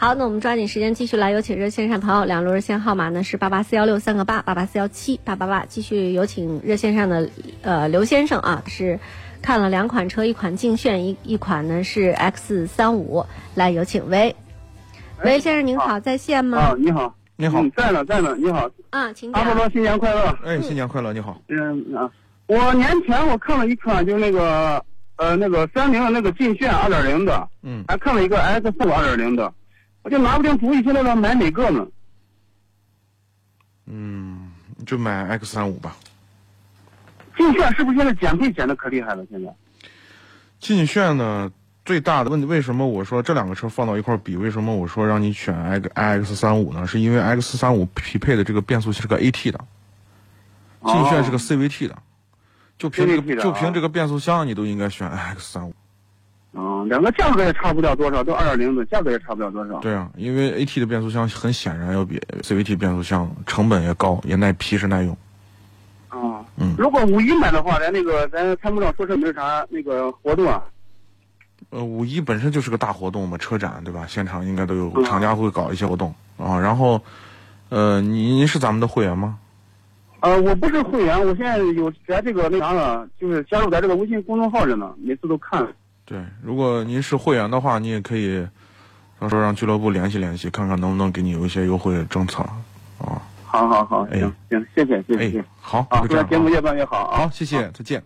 好，那我们抓紧时间继续来有请热线上朋友，两路热线号码呢是八八四幺六三个八八八四幺七八八八，继续有请热线上的呃刘先生啊，是看了两款车，一款劲炫，一一款呢是 X 三五，来有请喂，喂先生您好，在线吗？啊，你好，你好嗯，在呢，在呢，你好，啊，请阿波罗。新年快乐。哎，新年快乐！你好，嗯啊，我年前我看了一款，就是那个呃那个三菱的那个劲炫二点零的，嗯，还看了一个 X 四五二点零的，我就拿不定主意，现在要买哪个呢？嗯，就买 X 三五吧。劲炫是不是现在减配减的可厉害了？现在劲炫呢，最大的问题，为什么我说这两个车放到一块比？为什么我说让你选 X X 三五呢？是因为 X 三五匹配的这个变速器是个 AT 的，劲炫是个 CVT 的，就凭这个就凭这个变速箱，你都应该选 X 三五。嗯，两个价格也差不了多少，都二点零的，价格也差不了多少。对啊，因为 AT 的变速箱很显然要比 CVT 变速箱成本也高，也耐皮实耐用。啊，嗯如果五一买的话，咱那个咱参谋长说是没有啥那个活动啊。呃，五一本身就是个大活动嘛，车展对吧？现场应该都有嗯厂家会搞一些活动啊。然后，呃，您您是咱们的会员吗？呃，我不是会员，我现在有在这个那啥了，就是加入咱这个微信公众号着呢，每次都看。对，如果您是会员的话，你也可以到时候让俱乐部联系联系，看看能不能给你有一些优惠政策啊。好好好，哎行行，谢谢谢谢好，祝节目啊。越办越好啊。好，谢谢，再见。